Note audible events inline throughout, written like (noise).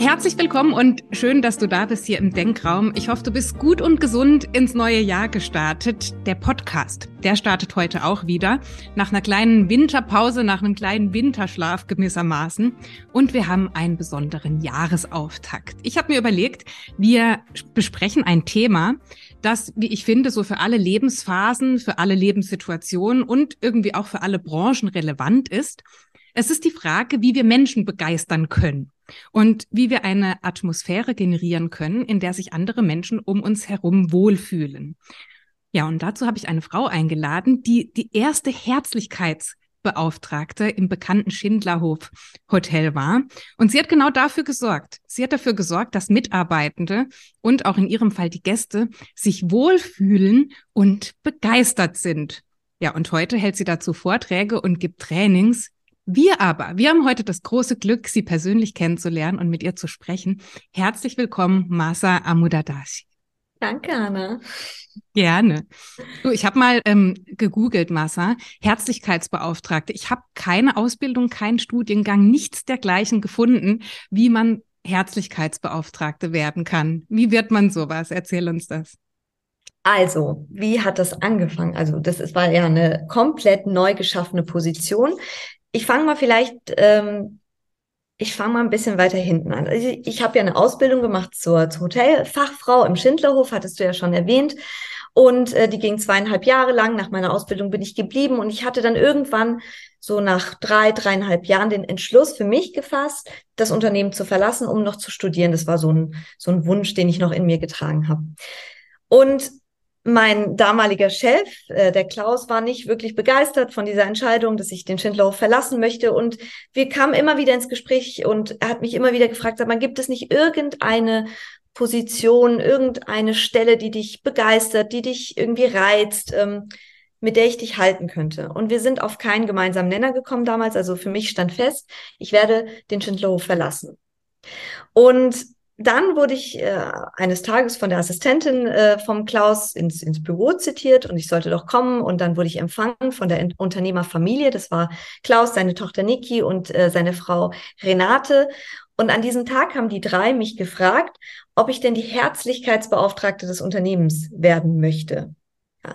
Herzlich willkommen und schön, dass du da bist hier im Denkraum. Ich hoffe, du bist gut und gesund ins neue Jahr gestartet. Der Podcast, der startet heute auch wieder. Nach einer kleinen Winterpause, nach einem kleinen Winterschlaf gewissermaßen. Und wir haben einen besonderen Jahresauftakt. Ich habe mir überlegt, wir besprechen ein Thema, das, wie ich finde, so für alle Lebensphasen, für alle Lebenssituationen und irgendwie auch für alle Branchen relevant ist. Es ist die Frage, wie wir Menschen begeistern können und wie wir eine Atmosphäre generieren können, in der sich andere Menschen um uns herum wohlfühlen. Ja, und dazu habe ich eine Frau eingeladen, die die erste Herzlichkeitsbeauftragte im bekannten Schindlerhof Hotel war. Und sie hat genau dafür gesorgt. Sie hat dafür gesorgt, dass Mitarbeitende und auch in ihrem Fall die Gäste sich wohlfühlen und begeistert sind. Ja, und heute hält sie dazu Vorträge und gibt Trainings, wir aber, wir haben heute das große Glück, Sie persönlich kennenzulernen und mit ihr zu sprechen. Herzlich willkommen, Masa Amudadashi. Danke, Anna. Gerne. Du, ich habe mal ähm, gegoogelt, Massa, Herzlichkeitsbeauftragte. Ich habe keine Ausbildung, keinen Studiengang, nichts dergleichen gefunden, wie man Herzlichkeitsbeauftragte werden kann. Wie wird man sowas? Erzähl uns das. Also, wie hat das angefangen? Also, das ist, war ja eine komplett neu geschaffene Position ich fange mal vielleicht, ähm, ich fange mal ein bisschen weiter hinten an. Also ich, ich habe ja eine Ausbildung gemacht zur, zur Hotelfachfrau im Schindlerhof, hattest du ja schon erwähnt. Und äh, die ging zweieinhalb Jahre lang. Nach meiner Ausbildung bin ich geblieben und ich hatte dann irgendwann so nach drei, dreieinhalb Jahren den Entschluss für mich gefasst, das Unternehmen zu verlassen, um noch zu studieren. Das war so ein, so ein Wunsch, den ich noch in mir getragen habe. Und mein damaliger Chef, äh, der Klaus, war nicht wirklich begeistert von dieser Entscheidung, dass ich den Schindlerhof verlassen möchte. Und wir kamen immer wieder ins Gespräch und er hat mich immer wieder gefragt, mal, gibt es nicht irgendeine Position, irgendeine Stelle, die dich begeistert, die dich irgendwie reizt, ähm, mit der ich dich halten könnte. Und wir sind auf keinen gemeinsamen Nenner gekommen damals. Also für mich stand fest, ich werde den Schindlerhof verlassen. Und dann wurde ich äh, eines Tages von der Assistentin äh, vom Klaus ins, ins Büro zitiert und ich sollte doch kommen. Und dann wurde ich empfangen von der Unternehmerfamilie. Das war Klaus, seine Tochter Niki und äh, seine Frau Renate. Und an diesem Tag haben die drei mich gefragt, ob ich denn die Herzlichkeitsbeauftragte des Unternehmens werden möchte. Ja.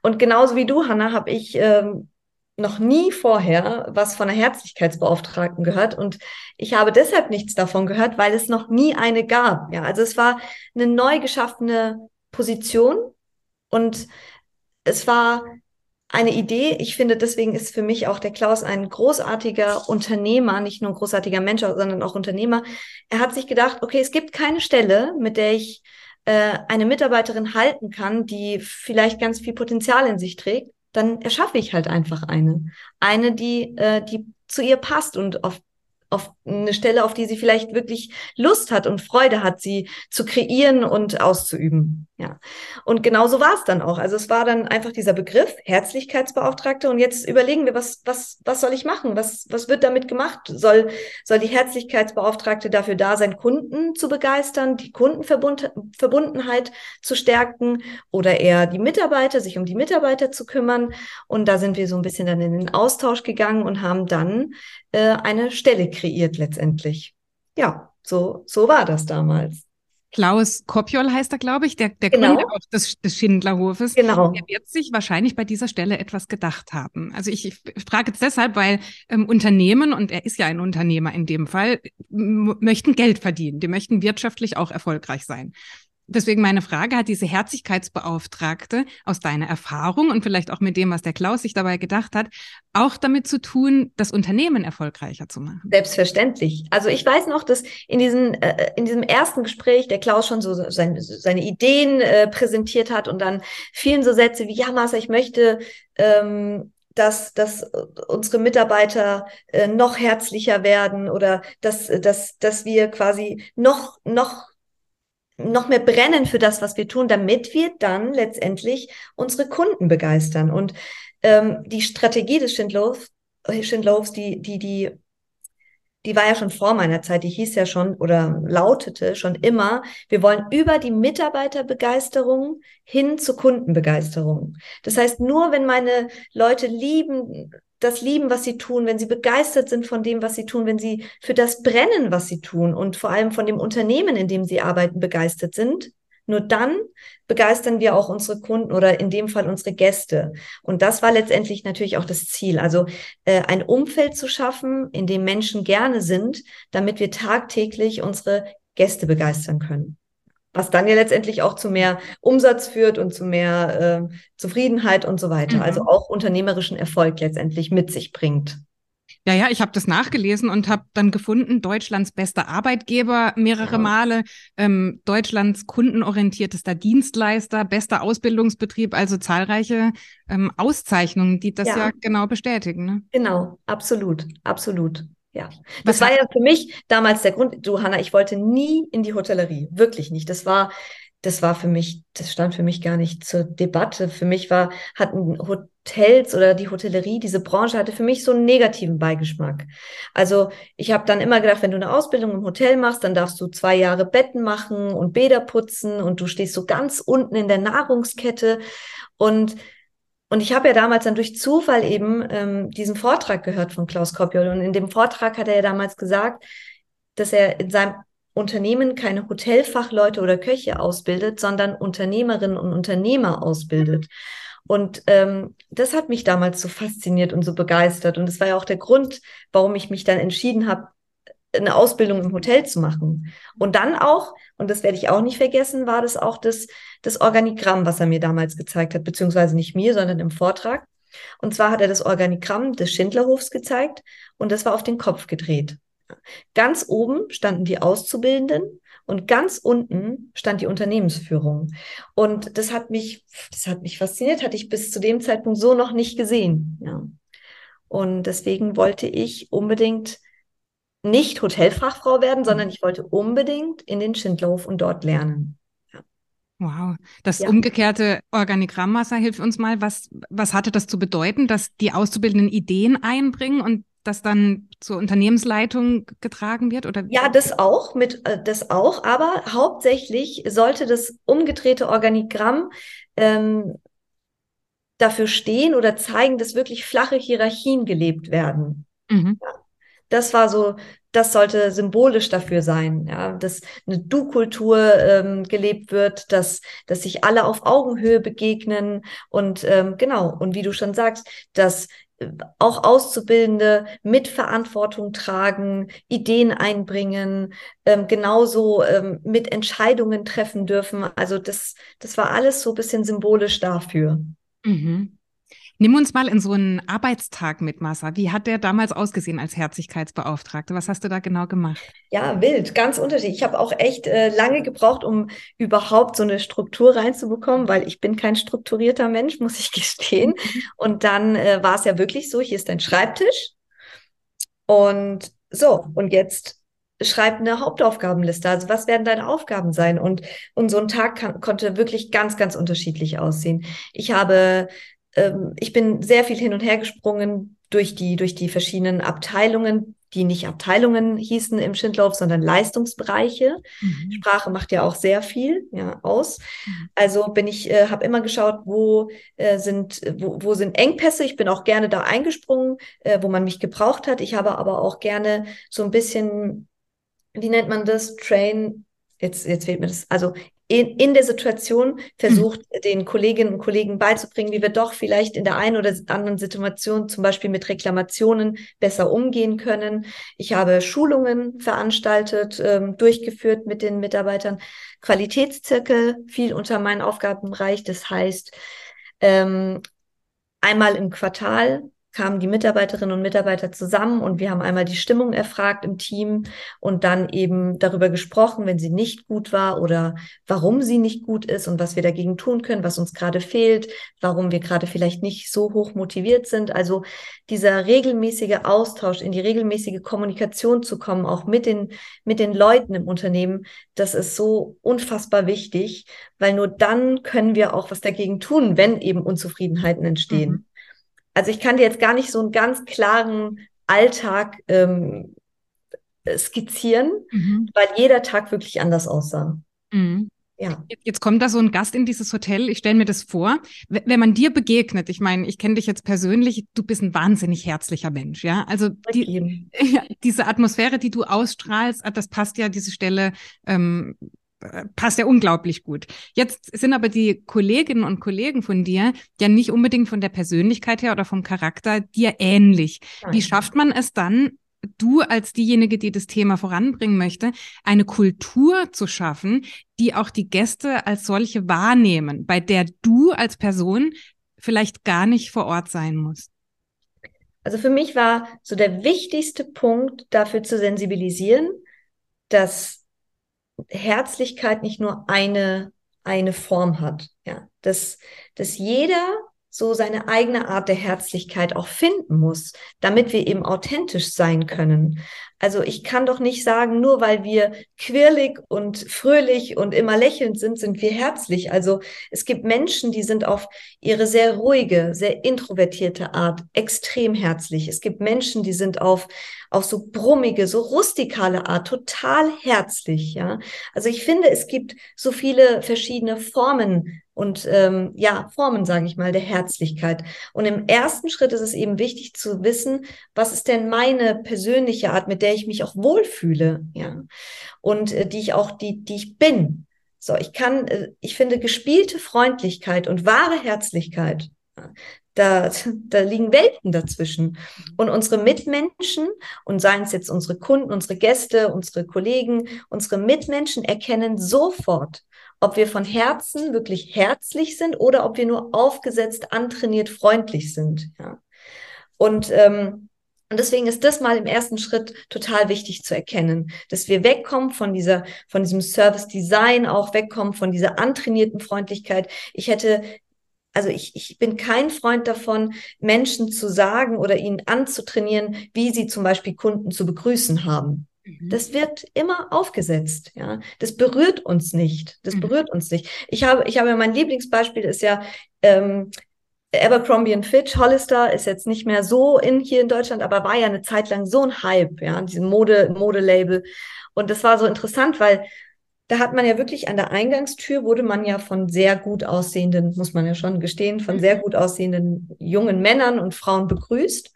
Und genauso wie du, Hanna, habe ich ähm, noch nie vorher was von einer Herzlichkeitsbeauftragten gehört und ich habe deshalb nichts davon gehört, weil es noch nie eine gab. Ja, also es war eine neu geschaffene Position und es war eine Idee. Ich finde, deswegen ist für mich auch der Klaus ein großartiger Unternehmer, nicht nur ein großartiger Mensch, sondern auch Unternehmer. Er hat sich gedacht, okay, es gibt keine Stelle, mit der ich äh, eine Mitarbeiterin halten kann, die vielleicht ganz viel Potenzial in sich trägt dann erschaffe ich halt einfach eine. Eine, die, äh, die zu ihr passt und auf auf eine Stelle, auf die sie vielleicht wirklich Lust hat und Freude hat, sie zu kreieren und auszuüben. Ja. Und genauso war es dann auch. Also es war dann einfach dieser Begriff Herzlichkeitsbeauftragte und jetzt überlegen wir, was, was, was soll ich machen? Was, was wird damit gemacht? Soll, soll die Herzlichkeitsbeauftragte dafür da sein, Kunden zu begeistern, die Kundenverbundenheit zu stärken oder eher die Mitarbeiter, sich um die Mitarbeiter zu kümmern? Und da sind wir so ein bisschen dann in den Austausch gegangen und haben dann äh, eine Stelle kreiert letztendlich. Ja, so, so war das damals. Klaus Kopjol heißt er, glaube ich, der, der genau. Gründer des, des Schindlerhofes. Genau. Der wird sich wahrscheinlich bei dieser Stelle etwas gedacht haben. Also ich, ich frage jetzt deshalb, weil ähm, Unternehmen, und er ist ja ein Unternehmer in dem Fall, möchten Geld verdienen. Die möchten wirtschaftlich auch erfolgreich sein. Deswegen meine Frage, hat diese Herzlichkeitsbeauftragte aus deiner Erfahrung und vielleicht auch mit dem, was der Klaus sich dabei gedacht hat, auch damit zu tun, das Unternehmen erfolgreicher zu machen? Selbstverständlich. Also ich weiß noch, dass in, diesen, äh, in diesem ersten Gespräch der Klaus schon so sein, seine Ideen äh, präsentiert hat und dann fielen so Sätze wie, ja, Marcel, ich möchte ähm, dass, dass unsere Mitarbeiter äh, noch herzlicher werden oder dass, dass, dass wir quasi noch, noch noch mehr brennen für das, was wir tun, damit wir dann letztendlich unsere Kunden begeistern. Und ähm, die Strategie des Schindlofs, Schindlofs die, die, die, die war ja schon vor meiner Zeit, die hieß ja schon oder lautete schon immer, wir wollen über die Mitarbeiterbegeisterung hin zur Kundenbegeisterung. Das heißt, nur wenn meine Leute lieben, das lieben, was sie tun, wenn sie begeistert sind von dem, was sie tun, wenn sie für das brennen, was sie tun und vor allem von dem Unternehmen, in dem sie arbeiten, begeistert sind, nur dann begeistern wir auch unsere Kunden oder in dem Fall unsere Gäste. Und das war letztendlich natürlich auch das Ziel. Also äh, ein Umfeld zu schaffen, in dem Menschen gerne sind, damit wir tagtäglich unsere Gäste begeistern können. Was dann ja letztendlich auch zu mehr Umsatz führt und zu mehr äh, Zufriedenheit und so weiter. Also mhm. Also auch unternehmerischen Erfolg letztendlich mit sich bringt. Ja, ja, ich habe das nachgelesen und habe dann gefunden, Deutschlands bester Arbeitgeber mehrere ja. Male, ähm, Deutschlands kundenorientiertester Dienstleister, bester Ausbildungsbetrieb, also zahlreiche ähm, Auszeichnungen, die das ja, ja genau bestätigen. Ne? Genau, absolut, absolut. Ja, das Was war ja für mich damals der Grund. Du, Hanna, ich wollte nie in die Hotellerie, wirklich nicht. Das war das war für mich, das stand für mich gar nicht zur Debatte. Für mich war, hatten Hotels oder die Hotellerie, diese Branche hatte für mich so einen negativen Beigeschmack. Also ich habe dann immer gedacht, wenn du eine Ausbildung im Hotel machst, dann darfst du zwei Jahre Betten machen und Bäder putzen und du stehst so ganz unten in der Nahrungskette. Und und ich habe ja damals dann durch Zufall eben ähm, diesen Vortrag gehört von Klaus Kopjol. Und in dem Vortrag hat er ja damals gesagt, dass er in seinem Unternehmen keine Hotelfachleute oder Köche ausbildet, sondern Unternehmerinnen und Unternehmer ausbildet. Und ähm, das hat mich damals so fasziniert und so begeistert. Und das war ja auch der Grund, warum ich mich dann entschieden habe, eine Ausbildung im Hotel zu machen. Und dann auch, und das werde ich auch nicht vergessen, war das auch das, das Organigramm, was er mir damals gezeigt hat, beziehungsweise nicht mir, sondern im Vortrag. Und zwar hat er das Organigramm des Schindlerhofs gezeigt und das war auf den Kopf gedreht. Ganz oben standen die Auszubildenden und ganz unten stand die Unternehmensführung. Und das hat mich, das hat mich fasziniert, hatte ich bis zu dem Zeitpunkt so noch nicht gesehen. Ja. Und deswegen wollte ich unbedingt nicht Hotelfachfrau werden, sondern ich wollte unbedingt in den Schindlerhof und dort lernen. Wow, das ja. umgekehrte Organigrammwasser hilft uns mal. Was, was hatte das zu bedeuten, dass die Auszubildenden Ideen einbringen und das dann zur Unternehmensleitung getragen wird? Oder? Ja, das auch, mit äh, das auch, aber hauptsächlich sollte das umgedrehte Organigramm ähm, dafür stehen oder zeigen, dass wirklich flache Hierarchien gelebt werden. Mhm. Ja, das war so, das sollte symbolisch dafür sein, ja, dass eine Du-Kultur ähm, gelebt wird, dass, dass sich alle auf Augenhöhe begegnen und ähm, genau, und wie du schon sagst, dass auch Auszubildende mit Verantwortung tragen, Ideen einbringen, ähm, genauso ähm, mit Entscheidungen treffen dürfen. Also das, das war alles so ein bisschen symbolisch dafür. Mhm. Nimm uns mal in so einen Arbeitstag mit, Massa. Wie hat der damals ausgesehen als Herzlichkeitsbeauftragte? Was hast du da genau gemacht? Ja, wild, ganz unterschiedlich. Ich habe auch echt äh, lange gebraucht, um überhaupt so eine Struktur reinzubekommen, weil ich bin kein strukturierter Mensch, (laughs) muss ich gestehen. Mhm. Und dann äh, war es ja wirklich so, hier ist dein Schreibtisch. Und so, und jetzt schreib eine Hauptaufgabenliste. Also was werden deine Aufgaben sein? Und, und so ein Tag kann, konnte wirklich ganz, ganz unterschiedlich aussehen. Ich habe ähm, ich bin sehr viel hin und her gesprungen durch die, durch die verschiedenen Abteilungen, die nicht Abteilungen hießen im Schindlauf, sondern Leistungsbereiche. Mhm. Sprache macht ja auch sehr viel ja, aus. Mhm. Also bin ich, äh, habe immer geschaut, wo äh, sind, wo, wo sind Engpässe. Ich bin auch gerne da eingesprungen, äh, wo man mich gebraucht hat. Ich habe aber auch gerne so ein bisschen, wie nennt man das, Train, jetzt, jetzt fehlt mir das, also in, in der Situation versucht, mhm. den Kolleginnen und Kollegen beizubringen, wie wir doch vielleicht in der einen oder anderen Situation, zum Beispiel mit Reklamationen, besser umgehen können. Ich habe Schulungen veranstaltet, ähm, durchgeführt mit den Mitarbeitern, Qualitätszirkel viel unter meinen Aufgabenbereich. Das heißt, ähm, einmal im Quartal kamen die Mitarbeiterinnen und Mitarbeiter zusammen und wir haben einmal die Stimmung erfragt im Team und dann eben darüber gesprochen, wenn sie nicht gut war oder warum sie nicht gut ist und was wir dagegen tun können, was uns gerade fehlt, warum wir gerade vielleicht nicht so hoch motiviert sind. Also dieser regelmäßige Austausch, in die regelmäßige Kommunikation zu kommen, auch mit den, mit den Leuten im Unternehmen, das ist so unfassbar wichtig, weil nur dann können wir auch was dagegen tun, wenn eben Unzufriedenheiten entstehen. Mhm. Also ich kann dir jetzt gar nicht so einen ganz klaren Alltag ähm, skizzieren, mhm. weil jeder Tag wirklich anders aussah. Mhm. Ja. Jetzt kommt da so ein Gast in dieses Hotel. Ich stelle mir das vor. Wenn man dir begegnet, ich meine, ich kenne dich jetzt persönlich, du bist ein wahnsinnig herzlicher Mensch, ja. Also die, (laughs) ja, diese Atmosphäre, die du ausstrahlst, ah, das passt ja diese Stelle. Ähm, äh, passt ja unglaublich gut. Jetzt sind aber die Kolleginnen und Kollegen von dir ja nicht unbedingt von der Persönlichkeit her oder vom Charakter dir ähnlich. Wie schafft man es dann, du als diejenige, die das Thema voranbringen möchte, eine Kultur zu schaffen, die auch die Gäste als solche wahrnehmen, bei der du als Person vielleicht gar nicht vor Ort sein musst? Also für mich war so der wichtigste Punkt dafür zu sensibilisieren, dass Herzlichkeit nicht nur eine, eine Form hat. Ja, dass, dass jeder so seine eigene Art der Herzlichkeit auch finden muss, damit wir eben authentisch sein können. Also ich kann doch nicht sagen, nur weil wir quirlig und fröhlich und immer lächelnd sind, sind wir herzlich. Also es gibt Menschen, die sind auf ihre sehr ruhige, sehr introvertierte Art extrem herzlich. Es gibt Menschen, die sind auf auf so brummige, so rustikale Art total herzlich. Ja, also ich finde, es gibt so viele verschiedene Formen und ähm, ja, Formen, sage ich mal, der Herzlichkeit. Und im ersten Schritt ist es eben wichtig zu wissen, was ist denn meine persönliche Art, mit der ich mich auch wohlfühle, ja, und äh, die ich auch, die, die ich bin. So, ich kann, äh, ich finde, gespielte Freundlichkeit und wahre Herzlichkeit, da, (laughs) da liegen Welten dazwischen. Und unsere Mitmenschen, und seien es jetzt unsere Kunden, unsere Gäste, unsere Kollegen, unsere Mitmenschen erkennen sofort, ob wir von Herzen wirklich herzlich sind oder ob wir nur aufgesetzt, antrainiert, freundlich sind. Ja. Und, ähm, und deswegen ist das mal im ersten Schritt total wichtig zu erkennen, dass wir wegkommen von dieser, von diesem Service Design, auch wegkommen von dieser antrainierten Freundlichkeit. Ich hätte also ich, ich bin kein Freund davon, Menschen zu sagen oder ihnen anzutrainieren, wie sie zum Beispiel Kunden zu begrüßen haben. Mhm. Das wird immer aufgesetzt, ja. Das berührt uns nicht. Das mhm. berührt uns nicht. Ich habe, ich habe mein Lieblingsbeispiel ist ja ähm, Abercrombie Fitch, Hollister ist jetzt nicht mehr so in hier in Deutschland, aber war ja eine Zeit lang so ein Hype, ja, diesem Mode Modelabel. Und das war so interessant, weil da hat man ja wirklich an der Eingangstür wurde man ja von sehr gut aussehenden, muss man ja schon gestehen, von sehr mhm. gut aussehenden jungen Männern und Frauen begrüßt.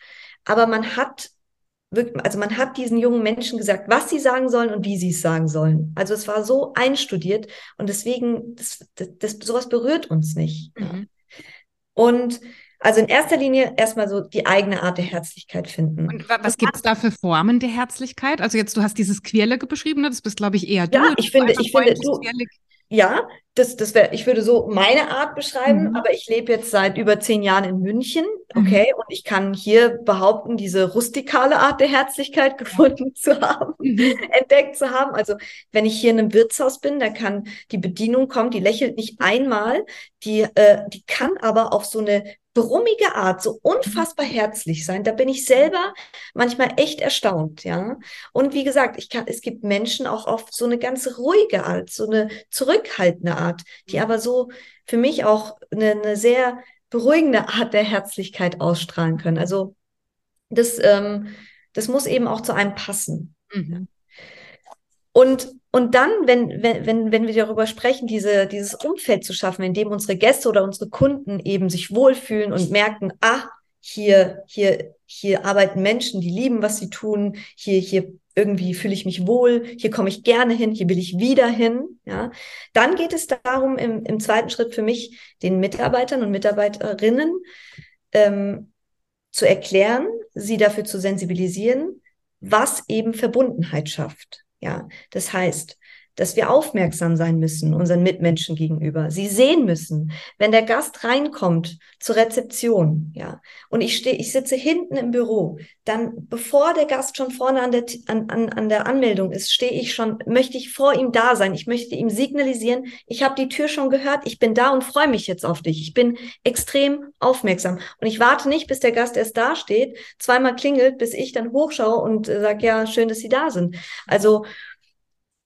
Aber man hat also man hat diesen jungen Menschen gesagt, was sie sagen sollen und wie sie es sagen sollen. Also es war so einstudiert und deswegen, das, das, das sowas berührt uns nicht. Mhm. Und also in erster Linie erstmal so die eigene Art der Herzlichkeit finden. Und was gibt es da für Formen der Herzlichkeit? Also jetzt, du hast dieses Quirlige beschrieben, ne? das bist, glaube ich, eher du. Ja, ich finde, ich finde, du, ja, das, das wäre, ich würde so meine Art beschreiben, mhm. aber ich lebe jetzt seit über zehn Jahren in München, mhm. okay, mhm. und ich kann hier behaupten, diese rustikale Art der Herzlichkeit (laughs) gefunden zu haben, mhm. entdeckt zu haben. Also wenn ich hier in einem Wirtshaus bin, da kann die Bedienung kommen, die lächelt nicht einmal, die, äh, die kann aber auf so eine brummige Art so unfassbar herzlich sein. Da bin ich selber manchmal echt erstaunt, ja. Und wie gesagt, ich kann, es gibt Menschen auch auf so eine ganz ruhige Art, so eine zurückhaltende Art, die aber so für mich auch eine, eine sehr beruhigende Art der Herzlichkeit ausstrahlen können. Also das, ähm, das muss eben auch zu einem passen. Mhm. Und, und dann, wenn, wenn, wenn, wir darüber sprechen, diese, dieses Umfeld zu schaffen, in dem unsere Gäste oder unsere Kunden eben sich wohlfühlen und merken, ah, hier, hier, hier arbeiten Menschen, die lieben, was sie tun, hier, hier irgendwie fühle ich mich wohl, hier komme ich gerne hin, hier will ich wieder hin. Ja, dann geht es darum, im, im zweiten Schritt für mich den Mitarbeitern und Mitarbeiterinnen ähm, zu erklären, sie dafür zu sensibilisieren, was eben Verbundenheit schafft. Ja, das heißt, dass wir aufmerksam sein müssen unseren Mitmenschen gegenüber. Sie sehen müssen, wenn der Gast reinkommt zur Rezeption, ja, und ich stehe, ich sitze hinten im Büro, dann bevor der Gast schon vorne an der an, an, an der Anmeldung ist, stehe ich schon, möchte ich vor ihm da sein. Ich möchte ihm signalisieren, ich habe die Tür schon gehört, ich bin da und freue mich jetzt auf dich. Ich bin extrem aufmerksam und ich warte nicht, bis der Gast erst da steht, zweimal klingelt, bis ich dann hochschaue und äh, sage, ja, schön, dass Sie da sind. Also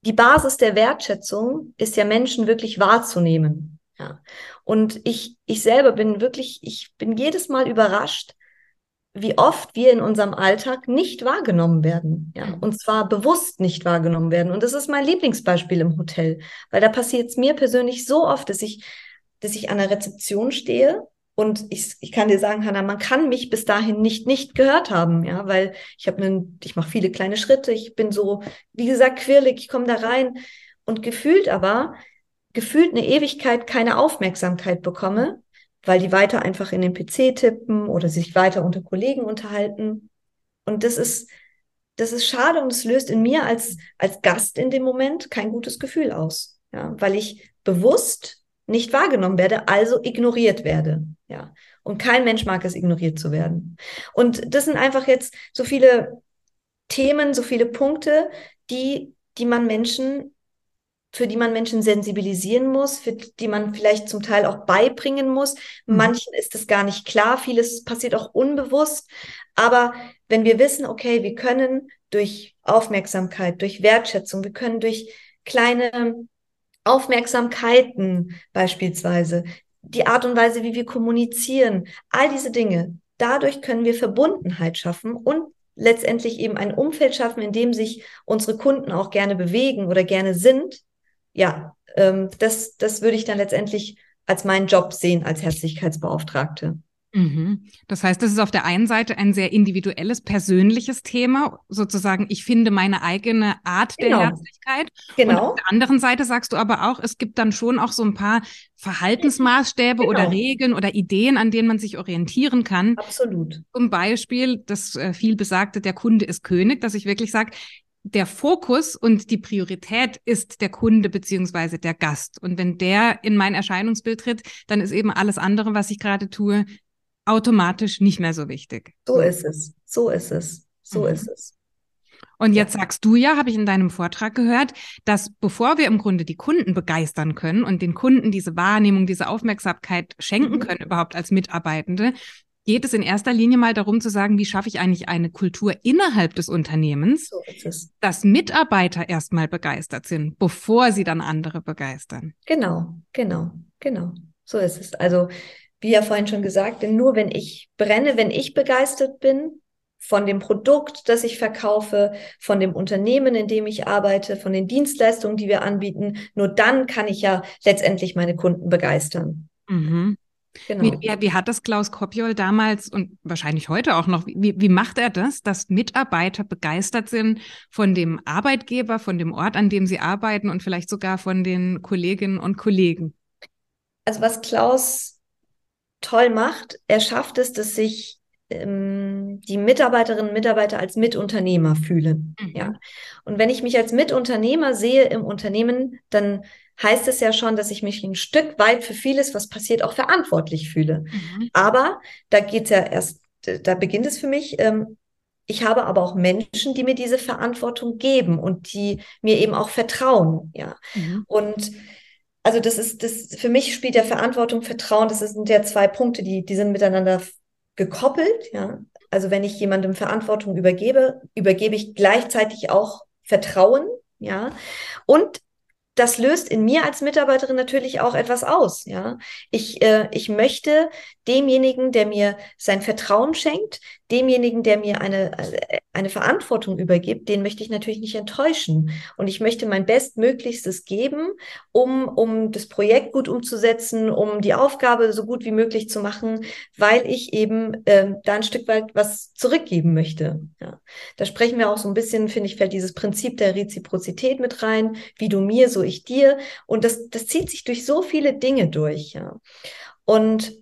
die Basis der Wertschätzung ist ja Menschen wirklich wahrzunehmen. Ja. Und ich, ich selber bin wirklich, ich bin jedes Mal überrascht, wie oft wir in unserem Alltag nicht wahrgenommen werden, ja, und zwar bewusst nicht wahrgenommen werden. Und das ist mein Lieblingsbeispiel im Hotel, weil da passiert es mir persönlich so oft, dass ich, dass ich an der Rezeption stehe und ich, ich kann dir sagen, Hanna, man kann mich bis dahin nicht nicht gehört haben, ja, weil ich habe einen, ich mache viele kleine Schritte, ich bin so, wie gesagt, quirlig, ich komme da rein und gefühlt aber, gefühlt eine Ewigkeit keine Aufmerksamkeit bekomme, weil die weiter einfach in den PC tippen oder sich weiter unter Kollegen unterhalten. Und das ist, das ist schade und es löst in mir als, als Gast in dem Moment kein gutes Gefühl aus. Ja, weil ich bewusst nicht wahrgenommen werde, also ignoriert werde. Ja. Und kein Mensch mag es, ignoriert zu werden. Und das sind einfach jetzt so viele Themen, so viele Punkte, die, die man Menschen für die man Menschen sensibilisieren muss, für die man vielleicht zum Teil auch beibringen muss. Mhm. Manchen ist es gar nicht klar, vieles passiert auch unbewusst. Aber wenn wir wissen, okay, wir können durch Aufmerksamkeit, durch Wertschätzung, wir können durch kleine Aufmerksamkeiten beispielsweise, die Art und Weise, wie wir kommunizieren, all diese Dinge, dadurch können wir Verbundenheit schaffen und letztendlich eben ein Umfeld schaffen, in dem sich unsere Kunden auch gerne bewegen oder gerne sind, ja, ähm, das, das würde ich dann letztendlich als meinen Job sehen als Herzlichkeitsbeauftragte. Mhm. Das heißt, das ist auf der einen Seite ein sehr individuelles, persönliches Thema, sozusagen, ich finde meine eigene Art genau. der Herzlichkeit. Genau. Und auf der anderen Seite sagst du aber auch, es gibt dann schon auch so ein paar Verhaltensmaßstäbe genau. oder Regeln oder Ideen, an denen man sich orientieren kann. Absolut. Zum Beispiel das äh, viel besagte, der Kunde ist König, dass ich wirklich sage, der Fokus und die Priorität ist der Kunde beziehungsweise der Gast. Und wenn der in mein Erscheinungsbild tritt, dann ist eben alles andere, was ich gerade tue, automatisch nicht mehr so wichtig. So ist es. So ist es. So mhm. ist es. Und jetzt sagst du ja, habe ich in deinem Vortrag gehört, dass bevor wir im Grunde die Kunden begeistern können und den Kunden diese Wahrnehmung, diese Aufmerksamkeit schenken mhm. können, überhaupt als Mitarbeitende, geht es in erster Linie mal darum zu sagen, wie schaffe ich eigentlich eine Kultur innerhalb des Unternehmens, so dass Mitarbeiter erstmal begeistert sind, bevor sie dann andere begeistern. Genau, genau, genau. So ist es. Also, wie ja vorhin schon gesagt, denn nur wenn ich brenne, wenn ich begeistert bin von dem Produkt, das ich verkaufe, von dem Unternehmen, in dem ich arbeite, von den Dienstleistungen, die wir anbieten, nur dann kann ich ja letztendlich meine Kunden begeistern. Mhm. Genau. Wie, wie, wie, hat das Klaus Kopjol damals und wahrscheinlich heute auch noch, wie, wie macht er das, dass Mitarbeiter begeistert sind von dem Arbeitgeber, von dem Ort, an dem sie arbeiten und vielleicht sogar von den Kolleginnen und Kollegen? Also was Klaus toll macht, er schafft es, dass sich ähm, die Mitarbeiterinnen und Mitarbeiter als Mitunternehmer fühlen. Mhm. Ja. Und wenn ich mich als Mitunternehmer sehe im Unternehmen, dann heißt es ja schon, dass ich mich ein Stück weit für vieles, was passiert, auch verantwortlich fühle. Mhm. Aber da geht's ja erst, da beginnt es für mich. Ähm, ich habe aber auch Menschen, die mir diese Verantwortung geben und die mir eben auch vertrauen. Ja. Mhm. Und also das ist, das für mich spielt ja Verantwortung, Vertrauen, das sind ja zwei Punkte, die, die sind miteinander gekoppelt. Ja. Also wenn ich jemandem Verantwortung übergebe, übergebe ich gleichzeitig auch Vertrauen. Ja. Und das löst in mir als Mitarbeiterin natürlich auch etwas aus. Ja, ich, äh, ich möchte demjenigen, der mir sein Vertrauen schenkt, demjenigen, der mir eine, äh, eine Verantwortung übergibt, den möchte ich natürlich nicht enttäuschen. Und ich möchte mein Bestmöglichstes geben, um, um das Projekt gut umzusetzen, um die Aufgabe so gut wie möglich zu machen, weil ich eben äh, da ein Stück weit was zurückgeben möchte. Ja. Da sprechen wir auch so ein bisschen, finde ich, fällt dieses Prinzip der Reziprozität mit rein, wie du mir, so ich dir. Und das, das zieht sich durch so viele Dinge durch. Ja. Und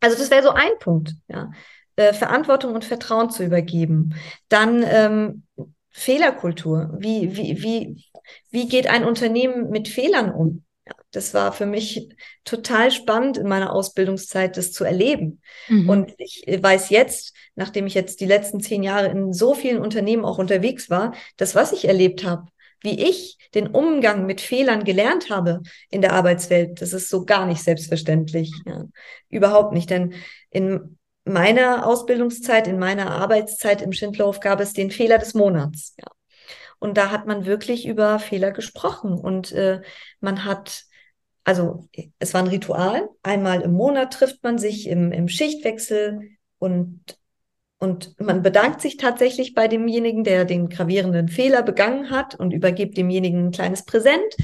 also das wäre so ein Punkt, ja. Äh, Verantwortung und Vertrauen zu übergeben. Dann ähm, Fehlerkultur. Wie, wie, wie, wie geht ein Unternehmen mit Fehlern um? Das war für mich total spannend in meiner Ausbildungszeit, das zu erleben. Mhm. Und ich weiß jetzt, nachdem ich jetzt die letzten zehn Jahre in so vielen Unternehmen auch unterwegs war, das, was ich erlebt habe, wie ich den Umgang mit Fehlern gelernt habe in der Arbeitswelt, das ist so gar nicht selbstverständlich. Ja. Überhaupt nicht. Denn in meiner Ausbildungszeit, in meiner Arbeitszeit im Schindlerhof gab es den Fehler des Monats. Ja. Und da hat man wirklich über Fehler gesprochen und äh, man hat also es war ein Ritual. Einmal im Monat trifft man sich im, im Schichtwechsel und und man bedankt sich tatsächlich bei demjenigen, der den gravierenden Fehler begangen hat und übergibt demjenigen ein kleines Präsent.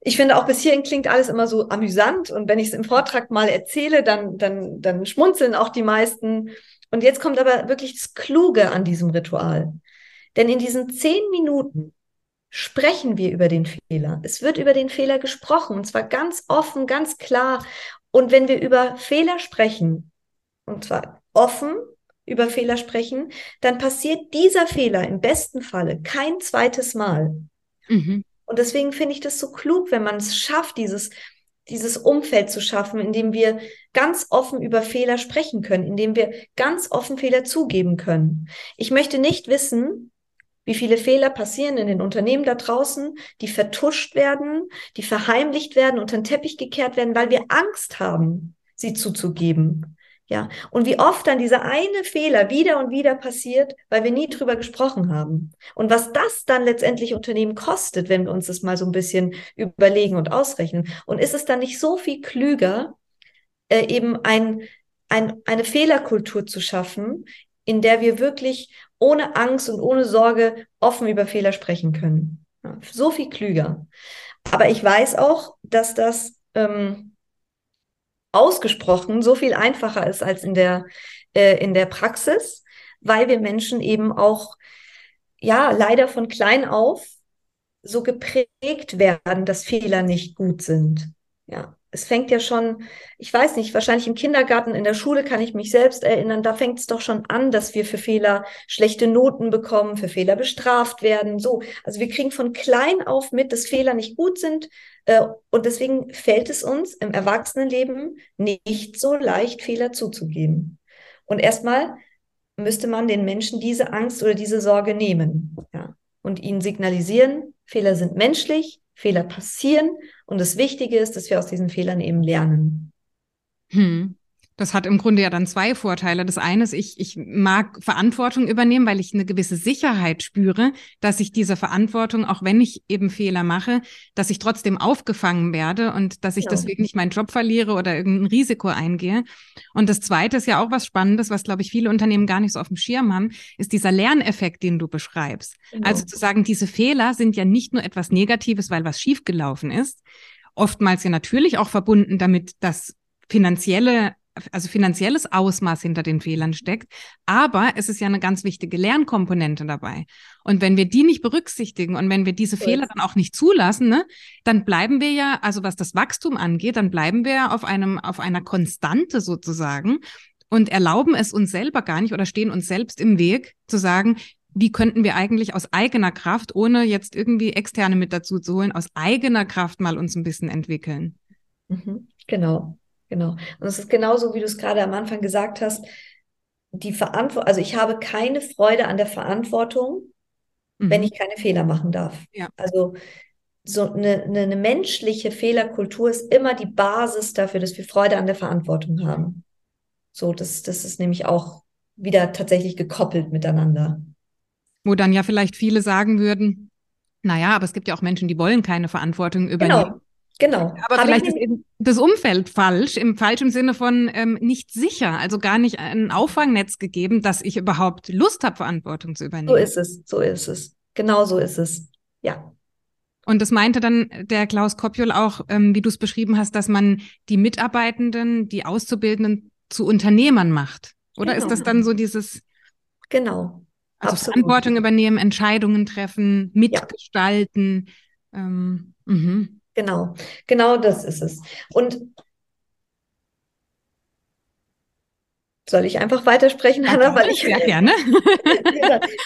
Ich finde auch bis hierhin klingt alles immer so amüsant und wenn ich es im Vortrag mal erzähle, dann, dann, dann schmunzeln auch die meisten. Und jetzt kommt aber wirklich das Kluge an diesem Ritual. Denn in diesen zehn Minuten sprechen wir über den Fehler. Es wird über den Fehler gesprochen und zwar ganz offen, ganz klar. Und wenn wir über Fehler sprechen, und zwar offen über Fehler sprechen, dann passiert dieser Fehler im besten Falle kein zweites Mal. Mhm. Und deswegen finde ich das so klug, wenn man es schafft, dieses, dieses Umfeld zu schaffen, in dem wir ganz offen über Fehler sprechen können, in dem wir ganz offen Fehler zugeben können. Ich möchte nicht wissen, wie viele Fehler passieren in den Unternehmen da draußen, die vertuscht werden, die verheimlicht werden, unter den Teppich gekehrt werden, weil wir Angst haben, sie zuzugeben. Ja, und wie oft dann dieser eine Fehler wieder und wieder passiert, weil wir nie drüber gesprochen haben. Und was das dann letztendlich Unternehmen kostet, wenn wir uns das mal so ein bisschen überlegen und ausrechnen. Und ist es dann nicht so viel klüger, äh, eben ein, ein, eine Fehlerkultur zu schaffen, in der wir wirklich ohne Angst und ohne Sorge offen über Fehler sprechen können. Ja, so viel klüger. Aber ich weiß auch, dass das ähm, ausgesprochen so viel einfacher ist als in der, äh, in der Praxis, weil wir Menschen eben auch, ja, leider von klein auf so geprägt werden, dass Fehler nicht gut sind. Ja es fängt ja schon, ich weiß nicht, wahrscheinlich im Kindergarten, in der Schule kann ich mich selbst erinnern, da fängt es doch schon an, dass wir für Fehler schlechte Noten bekommen, für Fehler bestraft werden. So, also wir kriegen von klein auf mit, dass Fehler nicht gut sind. Äh, und deswegen fällt es uns im Erwachsenenleben nicht so leicht, Fehler zuzugeben. Und erstmal müsste man den Menschen diese Angst oder diese Sorge nehmen ja, und ihnen signalisieren, Fehler sind menschlich, Fehler passieren und das Wichtige ist, dass wir aus diesen Fehlern eben lernen. Hm. Das hat im Grunde ja dann zwei Vorteile. Das eine ist, ich, ich mag Verantwortung übernehmen, weil ich eine gewisse Sicherheit spüre, dass ich diese Verantwortung, auch wenn ich eben Fehler mache, dass ich trotzdem aufgefangen werde und dass ich ja. deswegen nicht meinen Job verliere oder irgendein Risiko eingehe. Und das zweite ist ja auch was Spannendes, was, glaube ich, viele Unternehmen gar nicht so auf dem Schirm haben, ist dieser Lerneffekt, den du beschreibst. Genau. Also zu sagen, diese Fehler sind ja nicht nur etwas Negatives, weil was schiefgelaufen ist, oftmals ja natürlich auch verbunden damit, dass finanzielle also finanzielles Ausmaß hinter den Fehlern steckt, aber es ist ja eine ganz wichtige Lernkomponente dabei. Und wenn wir die nicht berücksichtigen und wenn wir diese cool. Fehler dann auch nicht zulassen, ne, dann bleiben wir ja, also was das Wachstum angeht, dann bleiben wir auf einem, auf einer Konstante sozusagen und erlauben es uns selber gar nicht oder stehen uns selbst im Weg zu sagen, wie könnten wir eigentlich aus eigener Kraft, ohne jetzt irgendwie externe mit dazu zu holen, aus eigener Kraft mal uns ein bisschen entwickeln. Mhm, genau. Genau. Und es ist genauso, wie du es gerade am Anfang gesagt hast, die Verantwortung, also ich habe keine Freude an der Verantwortung, mhm. wenn ich keine Fehler machen darf. Ja. Also so eine, eine, eine, menschliche Fehlerkultur ist immer die Basis dafür, dass wir Freude an der Verantwortung haben. So, das, das ist nämlich auch wieder tatsächlich gekoppelt miteinander. Wo dann ja vielleicht viele sagen würden, naja, aber es gibt ja auch Menschen, die wollen keine Verantwortung übernehmen. Genau. Genau. Aber Hab vielleicht ist eben das Umfeld falsch, im falschen Sinne von ähm, nicht sicher, also gar nicht ein Auffangnetz gegeben, dass ich überhaupt Lust habe, Verantwortung zu übernehmen. So ist es, so ist es. Genau so ist es. Ja. Und das meinte dann der Klaus Kopjol auch, ähm, wie du es beschrieben hast, dass man die Mitarbeitenden, die Auszubildenden zu Unternehmern macht. Oder genau. ist das dann so dieses Genau. Also Absolut. Verantwortung übernehmen, Entscheidungen treffen, mitgestalten. Ja. Ähm, mhm. Genau, genau das ist es. Und Soll ich einfach weitersprechen, ja, Hanna? Weil ich ja (laughs) gerne.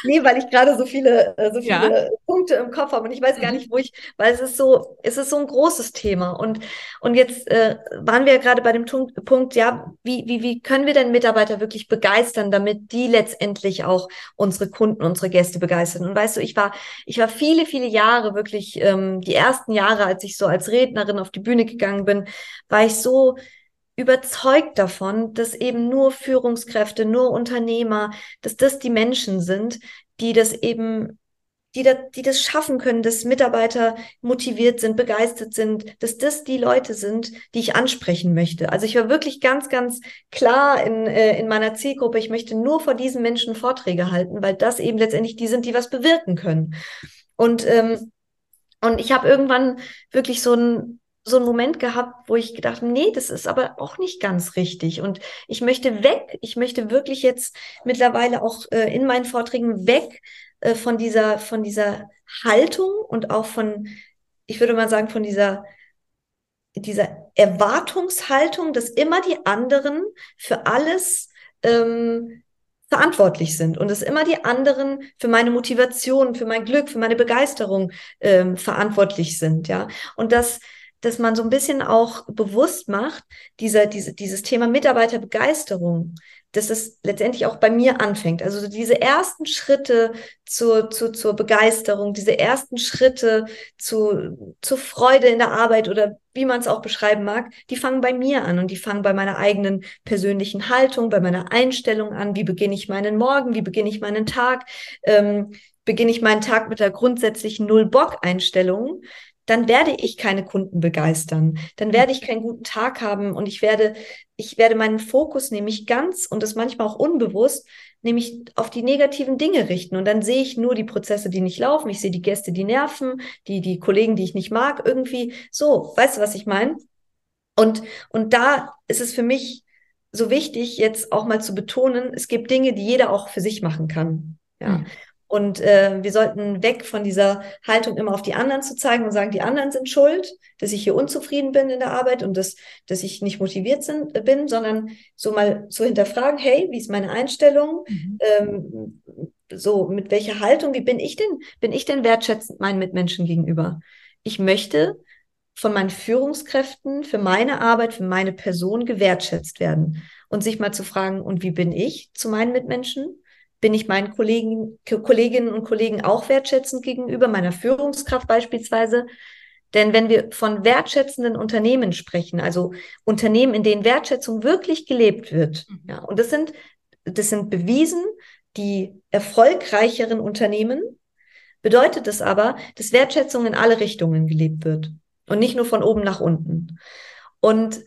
nee, weil ich gerade so viele, äh, so viele ja. Punkte im Kopf habe und ich weiß gar mhm. nicht, wo ich, weil es ist so, es ist so ein großes Thema. Und, und jetzt äh, waren wir ja gerade bei dem Punkt, ja, wie, wie, wie können wir denn Mitarbeiter wirklich begeistern, damit die letztendlich auch unsere Kunden, unsere Gäste begeistern? Und weißt du, ich war, ich war viele, viele Jahre wirklich, ähm, die ersten Jahre, als ich so als Rednerin auf die Bühne gegangen bin, war ich so überzeugt davon, dass eben nur Führungskräfte, nur Unternehmer, dass das die Menschen sind, die das eben die, da, die das schaffen können, dass Mitarbeiter motiviert sind, begeistert sind, dass das die Leute sind, die ich ansprechen möchte. Also ich war wirklich ganz, ganz klar in, äh, in meiner Zielgruppe, ich möchte nur vor diesen Menschen Vorträge halten, weil das eben letztendlich die sind, die was bewirken können. Und, ähm, und ich habe irgendwann wirklich so ein so einen Moment gehabt, wo ich gedacht, nee, das ist aber auch nicht ganz richtig. Und ich möchte weg, ich möchte wirklich jetzt mittlerweile auch äh, in meinen Vorträgen weg äh, von dieser, von dieser Haltung und auch von, ich würde mal sagen, von dieser, dieser Erwartungshaltung, dass immer die anderen für alles ähm, verantwortlich sind und dass immer die anderen für meine Motivation, für mein Glück, für meine Begeisterung ähm, verantwortlich sind, ja. Und dass dass man so ein bisschen auch bewusst macht, dieser, diese, dieses Thema Mitarbeiterbegeisterung, dass es letztendlich auch bei mir anfängt. Also diese ersten Schritte zur, zur, zur Begeisterung, diese ersten Schritte zu, zur Freude in der Arbeit oder wie man es auch beschreiben mag, die fangen bei mir an und die fangen bei meiner eigenen persönlichen Haltung, bei meiner Einstellung an. Wie beginne ich meinen Morgen? Wie beginne ich meinen Tag? Ähm, beginne ich meinen Tag mit der grundsätzlichen Null-Bock-Einstellung? Dann werde ich keine Kunden begeistern. Dann werde ich keinen guten Tag haben und ich werde, ich werde meinen Fokus nämlich ganz und das manchmal auch unbewusst, nämlich auf die negativen Dinge richten. Und dann sehe ich nur die Prozesse, die nicht laufen. Ich sehe die Gäste, die nerven, die, die Kollegen, die ich nicht mag, irgendwie so. Weißt du, was ich meine? Und, und da ist es für mich so wichtig, jetzt auch mal zu betonen, es gibt Dinge, die jeder auch für sich machen kann. Ja. Und äh, wir sollten weg von dieser Haltung, immer auf die anderen zu zeigen und sagen, die anderen sind schuld, dass ich hier unzufrieden bin in der Arbeit und dass, dass ich nicht motiviert sind, äh, bin, sondern so mal zu hinterfragen, hey, wie ist meine Einstellung? Mhm. Ähm, so, mit welcher Haltung, wie bin ich denn, bin ich denn wertschätzend meinen Mitmenschen gegenüber? Ich möchte von meinen Führungskräften für meine Arbeit, für meine Person gewertschätzt werden. Und sich mal zu fragen, und wie bin ich zu meinen Mitmenschen? Bin ich meinen Kollegen, Kolleginnen und Kollegen auch wertschätzend gegenüber, meiner Führungskraft beispielsweise. Denn wenn wir von wertschätzenden Unternehmen sprechen, also Unternehmen, in denen Wertschätzung wirklich gelebt wird, mhm. ja, und das sind, das sind bewiesen die erfolgreicheren Unternehmen, bedeutet es aber, dass Wertschätzung in alle Richtungen gelebt wird und nicht nur von oben nach unten. Und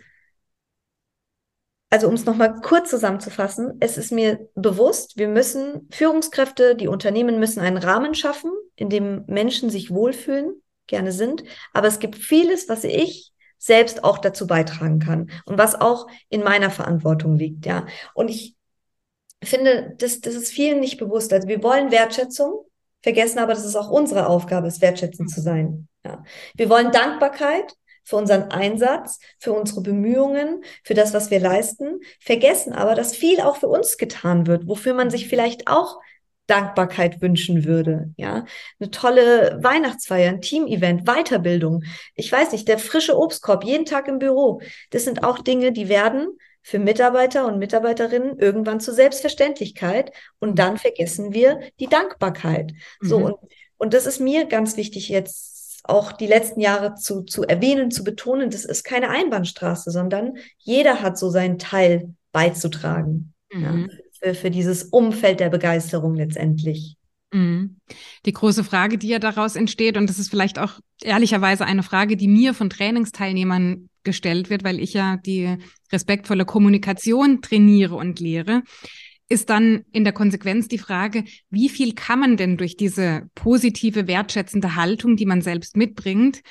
also um es nochmal kurz zusammenzufassen, es ist mir bewusst, wir müssen Führungskräfte, die Unternehmen müssen einen Rahmen schaffen, in dem Menschen sich wohlfühlen, gerne sind. Aber es gibt vieles, was ich selbst auch dazu beitragen kann und was auch in meiner Verantwortung liegt, ja. Und ich finde, das, das ist vielen nicht bewusst. Also wir wollen Wertschätzung, vergessen aber, dass es auch unsere Aufgabe ist, wertschätzend zu sein. Ja. Wir wollen Dankbarkeit, für unseren Einsatz, für unsere Bemühungen, für das, was wir leisten, vergessen aber, dass viel auch für uns getan wird, wofür man sich vielleicht auch Dankbarkeit wünschen würde. Ja, eine tolle Weihnachtsfeier, ein Teamevent, Weiterbildung. Ich weiß nicht, der frische Obstkorb jeden Tag im Büro. Das sind auch Dinge, die werden für Mitarbeiter und Mitarbeiterinnen irgendwann zur Selbstverständlichkeit und dann vergessen wir die Dankbarkeit. Mhm. So und und das ist mir ganz wichtig jetzt auch die letzten Jahre zu, zu erwähnen, zu betonen, das ist keine Einbahnstraße, sondern jeder hat so seinen Teil beizutragen mhm. ja, für, für dieses Umfeld der Begeisterung letztendlich. Mhm. Die große Frage, die ja daraus entsteht, und das ist vielleicht auch ehrlicherweise eine Frage, die mir von Trainingsteilnehmern gestellt wird, weil ich ja die respektvolle Kommunikation trainiere und lehre, ist dann in der Konsequenz die Frage, wie viel kann man denn durch diese positive, wertschätzende Haltung, die man selbst mitbringt,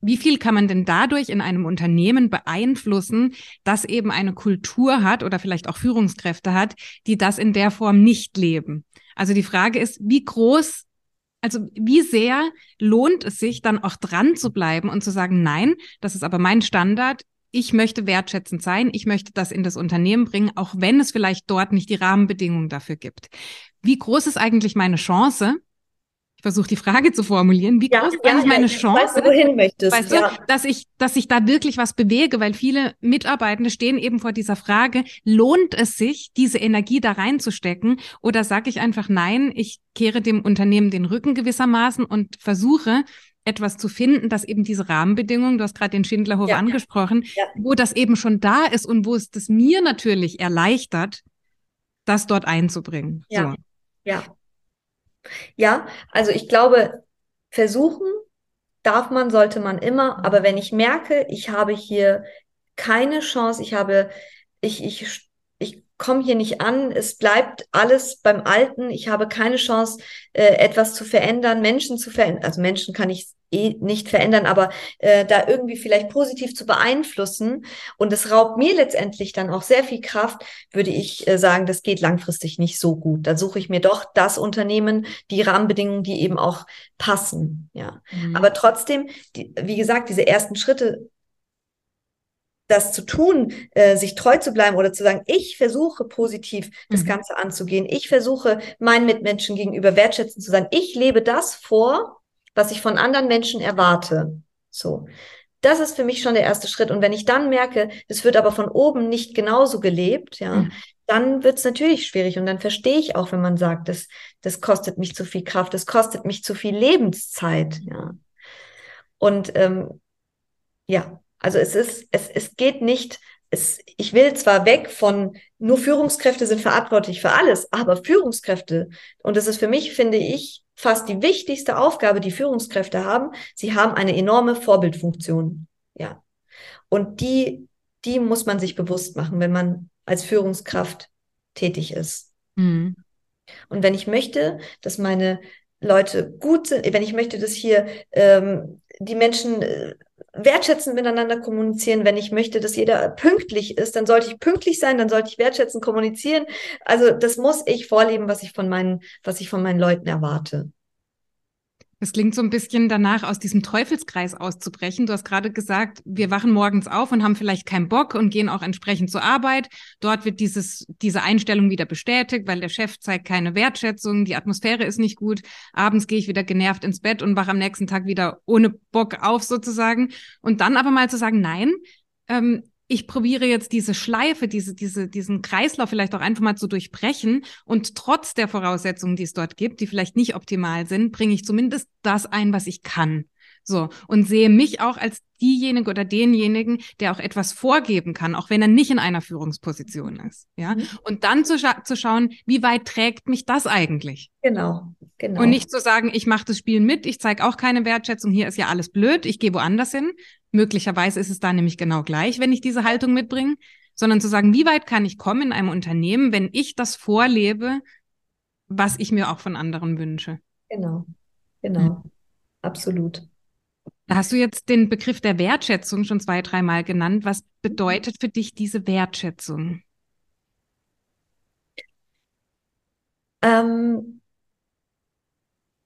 wie viel kann man denn dadurch in einem Unternehmen beeinflussen, das eben eine Kultur hat oder vielleicht auch Führungskräfte hat, die das in der Form nicht leben? Also die Frage ist, wie groß also wie sehr lohnt es sich dann auch dran zu bleiben und zu sagen, nein, das ist aber mein Standard, ich möchte wertschätzend sein, ich möchte das in das Unternehmen bringen, auch wenn es vielleicht dort nicht die Rahmenbedingungen dafür gibt. Wie groß ist eigentlich meine Chance? Ich versuche die Frage zu formulieren. Wie ja, groß ist ja, eigentlich meine Chance, weiß, wohin möchtest, weißt du, dass ich, dass ich da wirklich was bewege, weil viele Mitarbeitende stehen eben vor dieser Frage, lohnt es sich, diese Energie da reinzustecken? Oder sage ich einfach nein, ich kehre dem Unternehmen den Rücken gewissermaßen und versuche, etwas zu finden, dass eben diese Rahmenbedingungen, du hast gerade den Schindlerhof ja, angesprochen, ja. wo das eben schon da ist und wo es das mir natürlich erleichtert, das dort einzubringen. Ja. So. Ja. Ja, also ich glaube, versuchen darf man, sollte man immer, aber wenn ich merke, ich habe hier keine Chance, ich habe, ich, ich, ich komme hier nicht an, es bleibt alles beim Alten, ich habe keine Chance, äh, etwas zu verändern, Menschen zu verändern, also Menschen kann ich eh nicht verändern, aber äh, da irgendwie vielleicht positiv zu beeinflussen und es raubt mir letztendlich dann auch sehr viel Kraft, würde ich äh, sagen, das geht langfristig nicht so gut. Da suche ich mir doch das Unternehmen, die Rahmenbedingungen, die eben auch passen. Ja, mhm. aber trotzdem, die, wie gesagt, diese ersten Schritte das zu tun, äh, sich treu zu bleiben oder zu sagen, ich versuche positiv das mhm. Ganze anzugehen. Ich versuche meinen Mitmenschen gegenüber wertschätzend zu sein. Ich lebe das vor, was ich von anderen Menschen erwarte. So. Das ist für mich schon der erste Schritt. Und wenn ich dann merke, es wird aber von oben nicht genauso gelebt, ja, mhm. dann wird es natürlich schwierig. Und dann verstehe ich auch, wenn man sagt, das, das kostet mich zu viel Kraft, das kostet mich zu viel Lebenszeit, ja. Und ähm, ja, also es ist, es, es geht nicht, es, ich will zwar weg von nur Führungskräfte sind verantwortlich für alles, aber Führungskräfte, und das ist für mich, finde ich, fast die wichtigste Aufgabe, die Führungskräfte haben. Sie haben eine enorme Vorbildfunktion. Ja. Und die, die muss man sich bewusst machen, wenn man als Führungskraft tätig ist. Mhm. Und wenn ich möchte, dass meine Leute gut sind, wenn ich möchte, dass hier ähm, die Menschen äh, wertschätzend miteinander kommunizieren. Wenn ich möchte, dass jeder pünktlich ist, dann sollte ich pünktlich sein, dann sollte ich wertschätzend kommunizieren. Also das muss ich vorleben, was ich von meinen, was ich von meinen Leuten erwarte. Das klingt so ein bisschen danach, aus diesem Teufelskreis auszubrechen. Du hast gerade gesagt, wir wachen morgens auf und haben vielleicht keinen Bock und gehen auch entsprechend zur Arbeit. Dort wird dieses, diese Einstellung wieder bestätigt, weil der Chef zeigt keine Wertschätzung, die Atmosphäre ist nicht gut. Abends gehe ich wieder genervt ins Bett und wache am nächsten Tag wieder ohne Bock auf sozusagen. Und dann aber mal zu sagen, nein, ähm, ich probiere jetzt diese Schleife, diese, diese, diesen Kreislauf vielleicht auch einfach mal zu durchbrechen und trotz der Voraussetzungen, die es dort gibt, die vielleicht nicht optimal sind, bringe ich zumindest das ein, was ich kann. So. Und sehe mich auch als diejenige oder denjenigen, der auch etwas vorgeben kann, auch wenn er nicht in einer Führungsposition ist. Ja. Mhm. Und dann zu, scha zu schauen, wie weit trägt mich das eigentlich? Genau. Genau. Und nicht zu sagen, ich mache das Spiel mit, ich zeige auch keine Wertschätzung, hier ist ja alles blöd, ich gehe woanders hin, Möglicherweise ist es da nämlich genau gleich, wenn ich diese Haltung mitbringe, sondern zu sagen, wie weit kann ich kommen in einem Unternehmen, wenn ich das vorlebe, was ich mir auch von anderen wünsche. Genau, genau, hm. absolut. Da hast du jetzt den Begriff der Wertschätzung schon zwei, dreimal genannt. Was bedeutet für dich diese Wertschätzung? Ähm,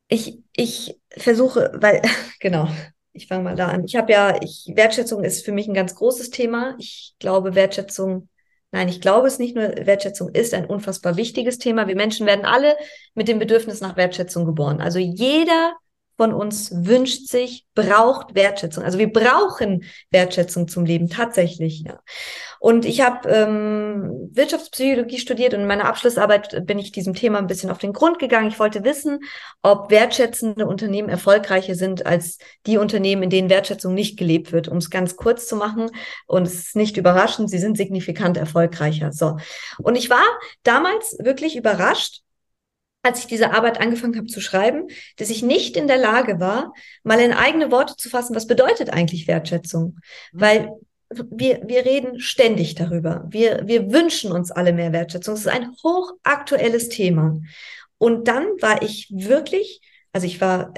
ich, ich versuche, weil, (laughs) genau, ich fange mal da an. Ich habe ja, ich, Wertschätzung ist für mich ein ganz großes Thema. Ich glaube, Wertschätzung, nein, ich glaube es nicht nur, Wertschätzung ist ein unfassbar wichtiges Thema. Wir Menschen werden alle mit dem Bedürfnis nach Wertschätzung geboren. Also jeder von uns wünscht sich, braucht Wertschätzung. Also wir brauchen Wertschätzung zum Leben tatsächlich. Ja. Und ich habe ähm, Wirtschaftspsychologie studiert und in meiner Abschlussarbeit bin ich diesem Thema ein bisschen auf den Grund gegangen. Ich wollte wissen, ob wertschätzende Unternehmen erfolgreicher sind als die Unternehmen, in denen Wertschätzung nicht gelebt wird. Um es ganz kurz zu machen und es ist nicht überraschend, sie sind signifikant erfolgreicher. So. Und ich war damals wirklich überrascht, als ich diese Arbeit angefangen habe zu schreiben, dass ich nicht in der Lage war, mal in eigene Worte zu fassen, was bedeutet eigentlich Wertschätzung? Mhm. Weil wir, wir reden ständig darüber. Wir, wir wünschen uns alle mehr Wertschätzung. Es ist ein hochaktuelles Thema. Und dann war ich wirklich, also ich war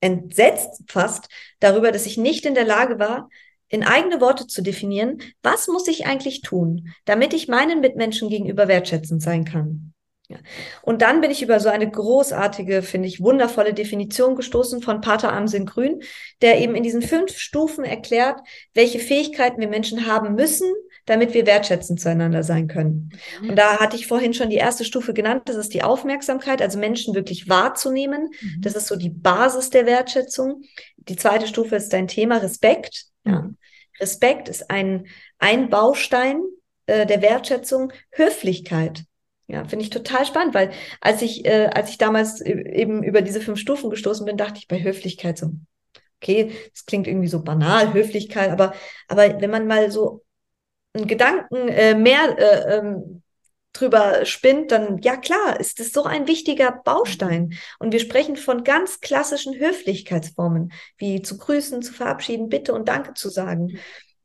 entsetzt fast darüber, dass ich nicht in der Lage war, in eigene Worte zu definieren, was muss ich eigentlich tun, damit ich meinen Mitmenschen gegenüber wertschätzend sein kann. Ja. Und dann bin ich über so eine großartige, finde ich, wundervolle Definition gestoßen von Pater Amsin Grün, der eben in diesen fünf Stufen erklärt, welche Fähigkeiten wir Menschen haben müssen, damit wir wertschätzend zueinander sein können. Mhm. Und da hatte ich vorhin schon die erste Stufe genannt, das ist die Aufmerksamkeit, also Menschen wirklich wahrzunehmen. Mhm. Das ist so die Basis der Wertschätzung. Die zweite Stufe ist dein Thema Respekt. Ja. Mhm. Respekt ist ein, ein Baustein äh, der Wertschätzung. Höflichkeit ja, finde ich total spannend, weil als ich, äh, als ich damals eben über diese fünf Stufen gestoßen bin, dachte ich bei Höflichkeit so, okay, das klingt irgendwie so banal, Höflichkeit, aber, aber wenn man mal so einen Gedanken äh, mehr äh, ähm, drüber spinnt, dann ja klar, ist das so ein wichtiger Baustein. Und wir sprechen von ganz klassischen Höflichkeitsformen, wie zu grüßen, zu verabschieden, bitte und danke zu sagen.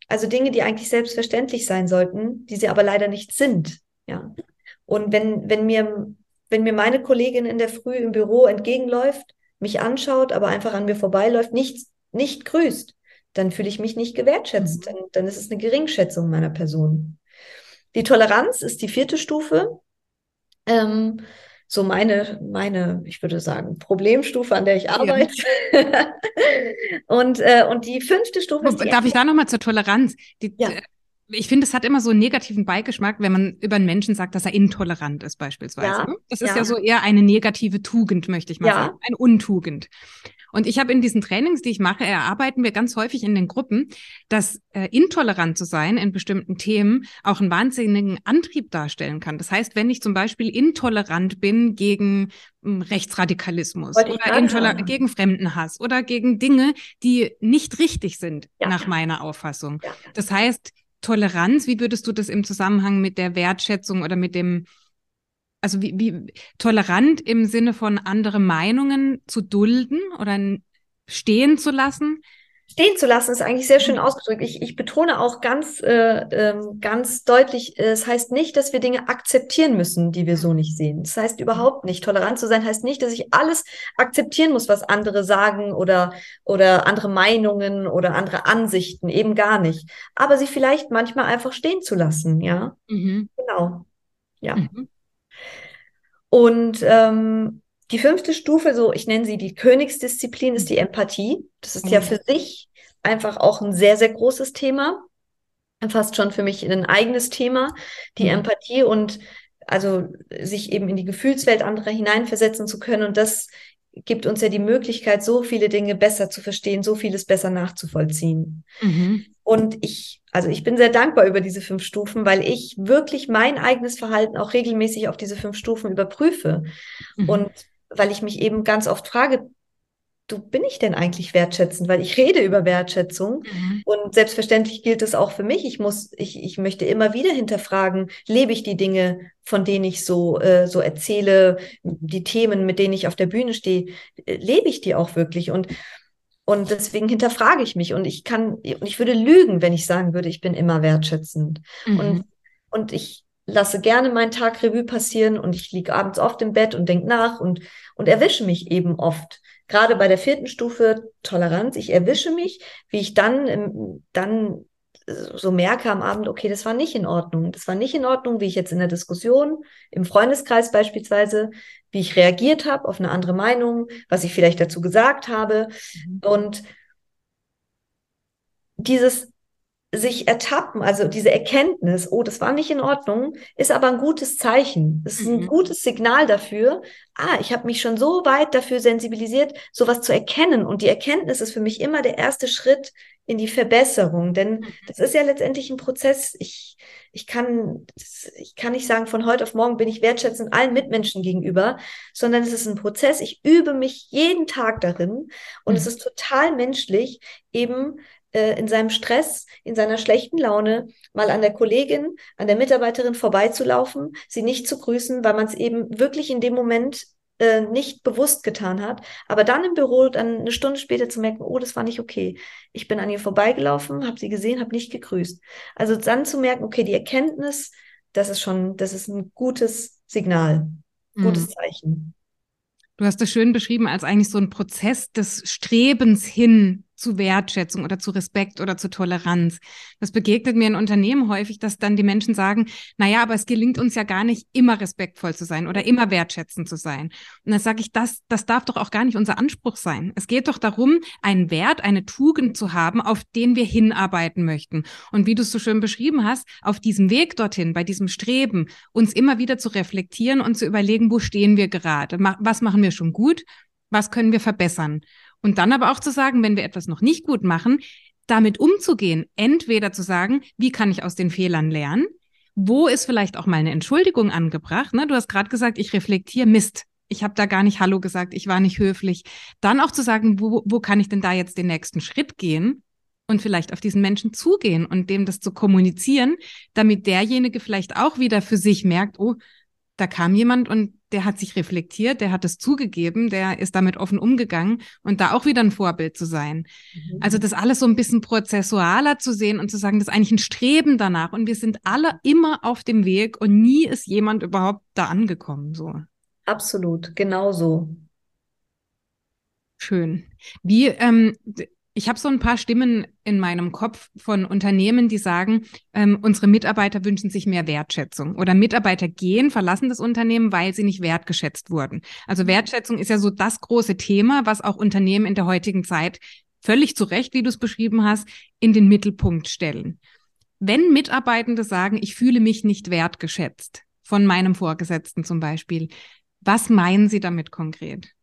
Also Dinge, die eigentlich selbstverständlich sein sollten, die sie aber leider nicht sind. Ja. Und wenn, wenn mir, wenn mir meine Kollegin in der Früh im Büro entgegenläuft, mich anschaut, aber einfach an mir vorbeiläuft, nicht, nicht grüßt, dann fühle ich mich nicht gewertschätzt. Mhm. Dann, dann ist es eine Geringschätzung meiner Person. Die Toleranz ist die vierte Stufe. Ähm, so meine, meine, ich würde sagen, Problemstufe, an der ich arbeite. Ja. (laughs) und, äh, und die fünfte Stufe ist. Darf ich da nochmal zur Toleranz? Die, ja. Ich finde, es hat immer so einen negativen Beigeschmack, wenn man über einen Menschen sagt, dass er intolerant ist, beispielsweise. Ja, das ist ja. ja so eher eine negative Tugend, möchte ich mal ja. sagen. Eine Untugend. Und ich habe in diesen Trainings, die ich mache, erarbeiten wir ganz häufig in den Gruppen, dass äh, intolerant zu sein in bestimmten Themen auch einen wahnsinnigen Antrieb darstellen kann. Das heißt, wenn ich zum Beispiel intolerant bin gegen hm, Rechtsradikalismus oder gegen Fremdenhass oder gegen Dinge, die nicht richtig sind, nach meiner Auffassung. Das heißt, Toleranz, wie würdest du das im Zusammenhang mit der Wertschätzung oder mit dem also wie, wie tolerant im Sinne von andere Meinungen zu dulden oder stehen zu lassen? Stehen zu lassen ist eigentlich sehr schön mhm. ausgedrückt. Ich, ich betone auch ganz, äh, ähm, ganz deutlich, äh, es heißt nicht, dass wir Dinge akzeptieren müssen, die wir so nicht sehen. Das heißt überhaupt nicht. Tolerant zu sein heißt nicht, dass ich alles akzeptieren muss, was andere sagen oder, oder andere Meinungen oder andere Ansichten, eben gar nicht. Aber sie vielleicht manchmal einfach stehen zu lassen, ja. Mhm. Genau. Ja. Mhm. Und ähm, die fünfte Stufe, so ich nenne sie die Königsdisziplin, ist die Empathie. Das ist ja mhm. für sich einfach auch ein sehr, sehr großes Thema. Fast schon für mich ein eigenes Thema, die mhm. Empathie und also sich eben in die Gefühlswelt anderer hineinversetzen zu können. Und das gibt uns ja die Möglichkeit, so viele Dinge besser zu verstehen, so vieles besser nachzuvollziehen. Mhm. Und ich, also ich bin sehr dankbar über diese fünf Stufen, weil ich wirklich mein eigenes Verhalten auch regelmäßig auf diese fünf Stufen überprüfe. Mhm. Und weil ich mich eben ganz oft frage, du bin ich denn eigentlich wertschätzend? Weil ich rede über Wertschätzung mhm. und selbstverständlich gilt es auch für mich. Ich muss, ich, ich möchte immer wieder hinterfragen, lebe ich die Dinge, von denen ich so, äh, so erzähle, die Themen, mit denen ich auf der Bühne stehe, äh, lebe ich die auch wirklich? Und und deswegen hinterfrage ich mich und ich kann, und ich würde lügen, wenn ich sagen würde, ich bin immer wertschätzend. Mhm. Und, und ich lasse gerne meinen Tag Revue passieren und ich liege abends oft im Bett und denke nach und, und erwische mich eben oft. Gerade bei der vierten Stufe Toleranz, ich erwische mich, wie ich dann, dann so merke am Abend, okay, das war nicht in Ordnung. Das war nicht in Ordnung, wie ich jetzt in der Diskussion, im Freundeskreis beispielsweise, wie ich reagiert habe auf eine andere Meinung, was ich vielleicht dazu gesagt habe. Mhm. Und dieses sich ertappen, also diese Erkenntnis, oh, das war nicht in Ordnung, ist aber ein gutes Zeichen. Es ist ein mhm. gutes Signal dafür, ah, ich habe mich schon so weit dafür sensibilisiert, sowas zu erkennen. Und die Erkenntnis ist für mich immer der erste Schritt in die Verbesserung. Denn mhm. das ist ja letztendlich ein Prozess. Ich, ich kann, ich kann nicht sagen, von heute auf morgen bin ich wertschätzend allen Mitmenschen gegenüber, sondern es ist ein Prozess. Ich übe mich jeden Tag darin und mhm. es ist total menschlich, eben äh, in seinem Stress, in seiner schlechten Laune mal an der Kollegin, an der Mitarbeiterin vorbeizulaufen, sie nicht zu grüßen, weil man es eben wirklich in dem Moment äh, nicht bewusst getan hat, aber dann im Büro dann eine Stunde später zu merken, oh, das war nicht okay. Ich bin an ihr vorbeigelaufen, habe sie gesehen, habe nicht gegrüßt. Also dann zu merken, okay, die Erkenntnis, das ist schon, das ist ein gutes Signal, gutes mhm. Zeichen. Du hast es schön beschrieben als eigentlich so ein Prozess des Strebens hin zu Wertschätzung oder zu Respekt oder zu Toleranz. Das begegnet mir in Unternehmen häufig, dass dann die Menschen sagen, na ja, aber es gelingt uns ja gar nicht immer respektvoll zu sein oder immer wertschätzend zu sein. Und dann sage ich, das, das darf doch auch gar nicht unser Anspruch sein. Es geht doch darum, einen Wert, eine Tugend zu haben, auf den wir hinarbeiten möchten. Und wie du es so schön beschrieben hast, auf diesem Weg dorthin, bei diesem Streben, uns immer wieder zu reflektieren und zu überlegen, wo stehen wir gerade? Was machen wir schon gut? Was können wir verbessern? Und dann aber auch zu sagen, wenn wir etwas noch nicht gut machen, damit umzugehen, entweder zu sagen, wie kann ich aus den Fehlern lernen? Wo ist vielleicht auch mal eine Entschuldigung angebracht? Ne? Du hast gerade gesagt, ich reflektiere Mist. Ich habe da gar nicht Hallo gesagt, ich war nicht höflich. Dann auch zu sagen, wo, wo kann ich denn da jetzt den nächsten Schritt gehen? und vielleicht auf diesen Menschen zugehen und dem das zu kommunizieren, damit derjenige vielleicht auch wieder für sich merkt, oh, da kam jemand und der hat sich reflektiert, der hat es zugegeben, der ist damit offen umgegangen und da auch wieder ein Vorbild zu sein. Mhm. Also das alles so ein bisschen prozessualer zu sehen und zu sagen, das ist eigentlich ein Streben danach und wir sind alle immer auf dem Weg und nie ist jemand überhaupt da angekommen, so. Absolut, genau so. Schön. Wie, ähm, ich habe so ein paar Stimmen in meinem Kopf von Unternehmen, die sagen, ähm, unsere Mitarbeiter wünschen sich mehr Wertschätzung oder Mitarbeiter gehen, verlassen das Unternehmen, weil sie nicht wertgeschätzt wurden. Also Wertschätzung ist ja so das große Thema, was auch Unternehmen in der heutigen Zeit völlig zu Recht, wie du es beschrieben hast, in den Mittelpunkt stellen. Wenn Mitarbeitende sagen, ich fühle mich nicht wertgeschätzt von meinem Vorgesetzten zum Beispiel, was meinen Sie damit konkret?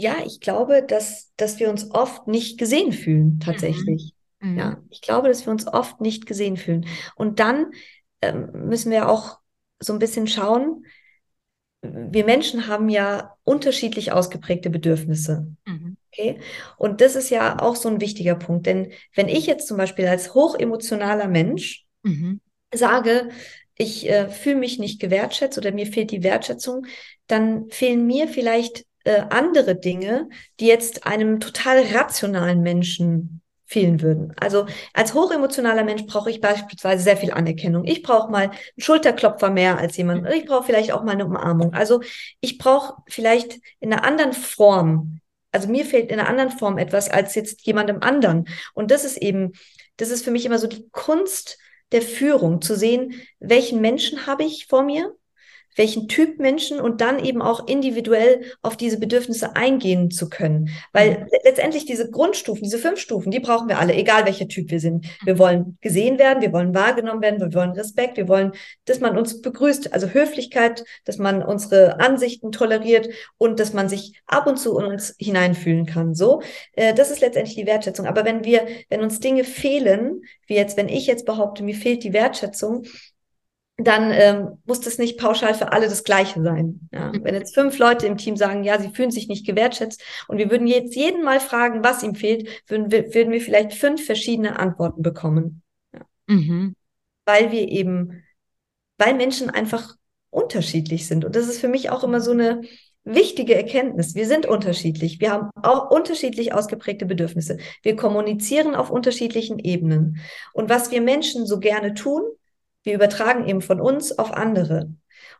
Ja, ich glaube, dass, dass wir uns oft nicht gesehen fühlen, tatsächlich. Mhm. Ja, mhm. ich glaube, dass wir uns oft nicht gesehen fühlen. Und dann ähm, müssen wir auch so ein bisschen schauen, wir Menschen haben ja unterschiedlich ausgeprägte Bedürfnisse. Mhm. Okay? Und das ist ja auch so ein wichtiger Punkt. Denn wenn ich jetzt zum Beispiel als hochemotionaler Mensch mhm. sage, ich äh, fühle mich nicht gewertschätzt oder mir fehlt die Wertschätzung, dann fehlen mir vielleicht äh, andere Dinge, die jetzt einem total rationalen Menschen fehlen würden. Also als hochemotionaler Mensch brauche ich beispielsweise sehr viel Anerkennung. Ich brauche mal einen Schulterklopfer mehr als jemand. Ich brauche vielleicht auch mal eine Umarmung. Also ich brauche vielleicht in einer anderen Form. Also mir fehlt in einer anderen Form etwas als jetzt jemandem anderen. Und das ist eben, das ist für mich immer so die Kunst der Führung, zu sehen, welchen Menschen habe ich vor mir welchen Typ Menschen und dann eben auch individuell auf diese Bedürfnisse eingehen zu können. Weil mhm. letztendlich diese Grundstufen, diese fünf Stufen, die brauchen wir alle, egal welcher Typ wir sind. Wir wollen gesehen werden, wir wollen wahrgenommen werden, wir wollen Respekt, wir wollen, dass man uns begrüßt, also Höflichkeit, dass man unsere Ansichten toleriert und dass man sich ab und zu in uns hineinfühlen kann. So, äh, das ist letztendlich die Wertschätzung. Aber wenn wir, wenn uns Dinge fehlen, wie jetzt, wenn ich jetzt behaupte, mir fehlt die Wertschätzung, dann ähm, muss das nicht pauschal für alle das Gleiche sein. Ja. Mhm. Wenn jetzt fünf Leute im Team sagen, ja, sie fühlen sich nicht gewertschätzt und wir würden jetzt jeden mal fragen, was ihm fehlt, würden wir, würden wir vielleicht fünf verschiedene Antworten bekommen. Ja. Mhm. Weil wir eben, weil Menschen einfach unterschiedlich sind. Und das ist für mich auch immer so eine wichtige Erkenntnis. Wir sind unterschiedlich. Wir haben auch unterschiedlich ausgeprägte Bedürfnisse. Wir kommunizieren auf unterschiedlichen Ebenen. Und was wir Menschen so gerne tun, wir übertragen eben von uns auf andere.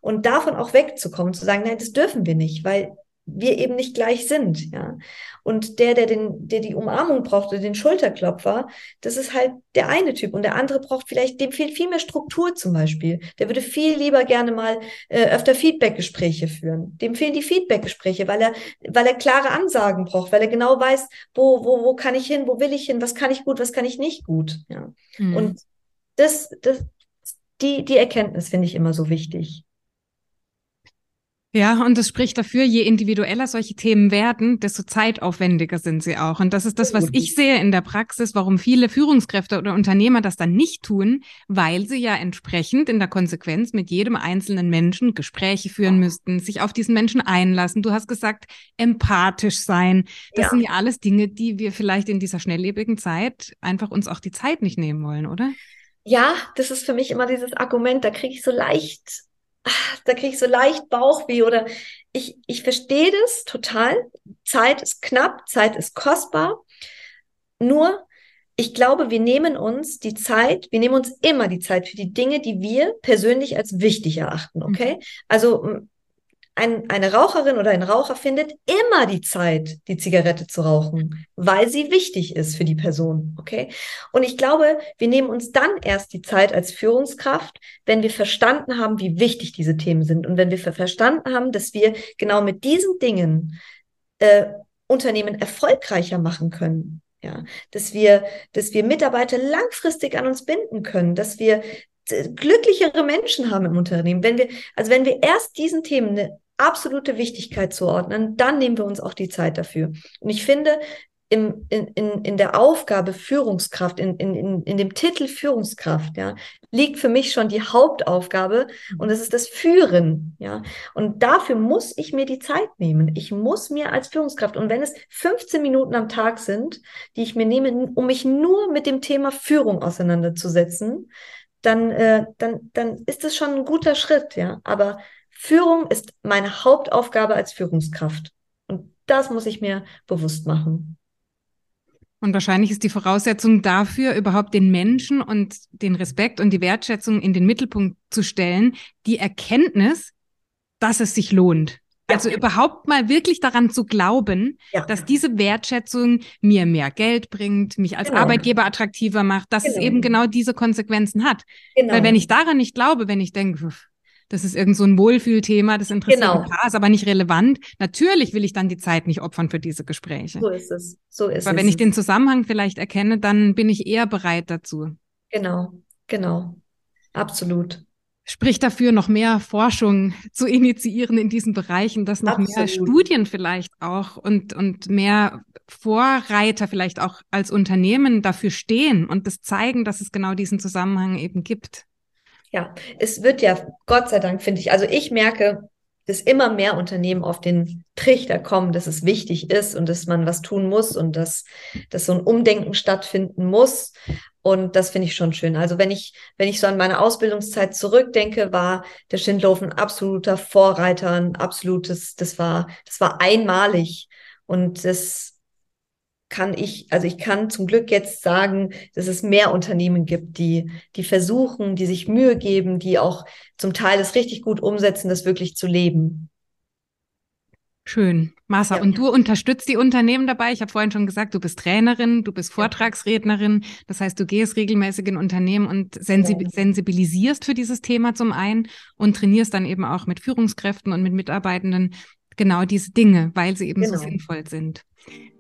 Und davon auch wegzukommen, zu sagen, nein, das dürfen wir nicht, weil wir eben nicht gleich sind, ja. Und der, der den, der die Umarmung braucht oder den Schulterklopfer, das ist halt der eine Typ. Und der andere braucht vielleicht, dem fehlt viel mehr Struktur zum Beispiel. Der würde viel lieber gerne mal äh, öfter Feedbackgespräche führen. Dem fehlen die Feedbackgespräche, weil er, weil er klare Ansagen braucht, weil er genau weiß, wo, wo, wo kann ich hin, wo will ich hin, was kann ich gut, was kann ich nicht gut, ja. Mhm. Und das, das, die, die Erkenntnis finde ich immer so wichtig. Ja, und das spricht dafür, je individueller solche Themen werden, desto zeitaufwendiger sind sie auch. Und das ist das, was ich sehe in der Praxis, warum viele Führungskräfte oder Unternehmer das dann nicht tun, weil sie ja entsprechend in der Konsequenz mit jedem einzelnen Menschen Gespräche führen müssten, sich auf diesen Menschen einlassen. Du hast gesagt, empathisch sein. Das ja. sind ja alles Dinge, die wir vielleicht in dieser schnelllebigen Zeit einfach uns auch die Zeit nicht nehmen wollen, oder? Ja, das ist für mich immer dieses Argument, da kriege ich so leicht, da kriege ich so leicht Bauchweh oder ich, ich verstehe das total. Zeit ist knapp, Zeit ist kostbar. Nur, ich glaube, wir nehmen uns die Zeit, wir nehmen uns immer die Zeit für die Dinge, die wir persönlich als wichtig erachten, okay? Mhm. Also ein, eine Raucherin oder ein Raucher findet immer die Zeit, die Zigarette zu rauchen, weil sie wichtig ist für die Person. Okay? Und ich glaube, wir nehmen uns dann erst die Zeit als Führungskraft, wenn wir verstanden haben, wie wichtig diese Themen sind und wenn wir verstanden haben, dass wir genau mit diesen Dingen äh, Unternehmen erfolgreicher machen können. Ja, dass wir, dass wir Mitarbeiter langfristig an uns binden können, dass wir äh, glücklichere Menschen haben im Unternehmen. Wenn wir, also wenn wir erst diesen Themen absolute Wichtigkeit zuordnen, dann nehmen wir uns auch die Zeit dafür. Und ich finde, im, in, in, in der Aufgabe Führungskraft, in, in, in, in dem Titel Führungskraft, ja, liegt für mich schon die Hauptaufgabe und es ist das Führen, ja. Und dafür muss ich mir die Zeit nehmen. Ich muss mir als Führungskraft, und wenn es 15 Minuten am Tag sind, die ich mir nehme, um mich nur mit dem Thema Führung auseinanderzusetzen, dann, äh, dann, dann ist es schon ein guter Schritt, ja. Aber Führung ist meine Hauptaufgabe als Führungskraft. Und das muss ich mir bewusst machen. Und wahrscheinlich ist die Voraussetzung dafür, überhaupt den Menschen und den Respekt und die Wertschätzung in den Mittelpunkt zu stellen, die Erkenntnis, dass es sich lohnt. Ja. Also überhaupt mal wirklich daran zu glauben, ja. dass diese Wertschätzung mir mehr Geld bringt, mich als genau. Arbeitgeber attraktiver macht, dass genau. es eben genau diese Konsequenzen hat. Genau. Weil wenn ich daran nicht glaube, wenn ich denke, das ist irgend so ein Wohlfühlthema, das interessiert genau. ein paar, ist aber nicht relevant. Natürlich will ich dann die Zeit nicht opfern für diese Gespräche. So ist es. So ist aber es. wenn ich den Zusammenhang vielleicht erkenne, dann bin ich eher bereit dazu. Genau, genau. Absolut. Spricht dafür, noch mehr Forschung zu initiieren in diesen Bereichen, dass noch Absolut. mehr Studien vielleicht auch und, und mehr Vorreiter vielleicht auch als Unternehmen dafür stehen und das zeigen, dass es genau diesen Zusammenhang eben gibt. Ja, es wird ja, Gott sei Dank, finde ich, also ich merke, dass immer mehr Unternehmen auf den Trichter kommen, dass es wichtig ist und dass man was tun muss und dass, dass so ein Umdenken stattfinden muss. Und das finde ich schon schön. Also wenn ich, wenn ich so an meine Ausbildungszeit zurückdenke, war der Schindlof ein absoluter Vorreiter, ein absolutes, das war, das war einmalig. Und das, kann ich, also ich kann zum Glück jetzt sagen, dass es mehr Unternehmen gibt, die, die versuchen, die sich Mühe geben, die auch zum Teil es richtig gut umsetzen, das wirklich zu leben. Schön. Marsa, ja. und du unterstützt die Unternehmen dabei. Ich habe vorhin schon gesagt, du bist Trainerin, du bist Vortragsrednerin. Das heißt, du gehst regelmäßig in Unternehmen und sensib ja. sensibilisierst für dieses Thema zum einen und trainierst dann eben auch mit Führungskräften und mit Mitarbeitenden genau diese Dinge, weil sie eben genau. so sinnvoll sind.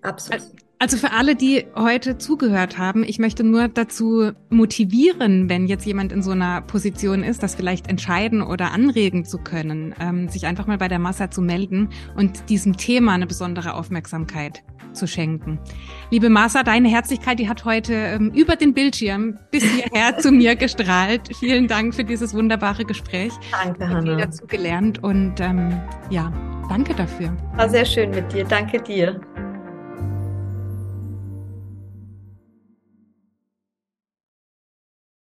Absolut. Also für alle, die heute zugehört haben, ich möchte nur dazu motivieren, wenn jetzt jemand in so einer Position ist, das vielleicht entscheiden oder anregen zu können, ähm, sich einfach mal bei der Massa zu melden und diesem Thema eine besondere Aufmerksamkeit zu schenken. Liebe Masa, deine Herzlichkeit, die hat heute ähm, über den Bildschirm bis hierher (laughs) zu mir gestrahlt. Vielen Dank für dieses wunderbare Gespräch. Danke, Hanna. Ich habe dazu gelernt und ähm, ja, danke dafür. War sehr schön mit dir. Danke dir.